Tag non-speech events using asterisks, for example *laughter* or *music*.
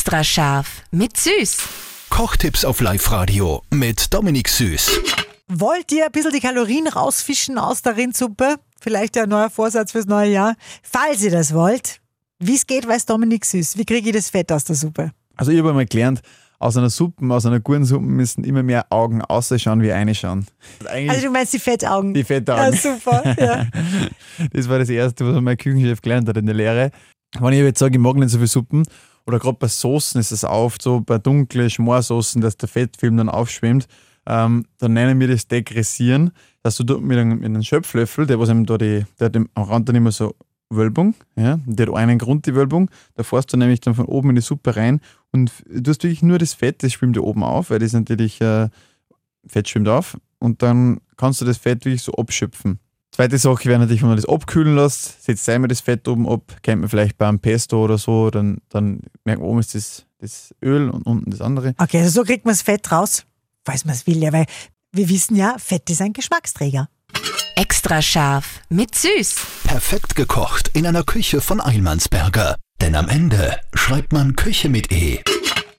Extra scharf mit Süß. Kochtipps auf Live-Radio mit Dominik Süß. Wollt ihr ein bisschen die Kalorien rausfischen aus der Rindsuppe? Vielleicht ein neuer Vorsatz fürs neue Jahr. Falls ihr das wollt, wie es geht, weiß Dominik Süß. Wie kriege ich das Fett aus der Suppe? Also ich habe einmal gelernt, aus einer Suppe, aus einer guten Suppe müssen immer mehr Augen ausschauen wie eine schauen. Also du meinst die Fettaugen? Die Fettaugen. Ja, super. Ja. *laughs* Das war das Erste, was mein Küchenchef gelernt hat in der Lehre. Wenn ich jetzt sage, ich mag nicht so viel Suppen, oder gerade bei Soßen ist es oft so, bei dunklen Schmorsoßen, dass der Fettfilm dann aufschwimmt, ähm, dann nennen wir das Degressieren, dass du mit einem, mit einem Schöpflöffel, der was eben da die, der hat am Rand dann immer so Wölbung, ja, der hat einen Grund, die Wölbung, da fährst du nämlich dann von oben in die Suppe rein und du hast wirklich nur das Fett, das schwimmt da oben auf, weil das natürlich, äh, Fett schwimmt auf und dann kannst du das Fett wirklich so abschöpfen. Zweite Sache wäre natürlich, wenn man das abkühlen lässt, setzt einmal das Fett oben ab, kennt man vielleicht beim Pesto oder so, dann, dann merkt man, oben ist das, das Öl und unten das andere. Okay, also so kriegt man das Fett raus, falls man es will, ja, weil wir wissen ja, Fett ist ein Geschmacksträger. Extra scharf mit Süß. Perfekt gekocht in einer Küche von Eilmannsberger. Denn am Ende schreibt man Küche mit E.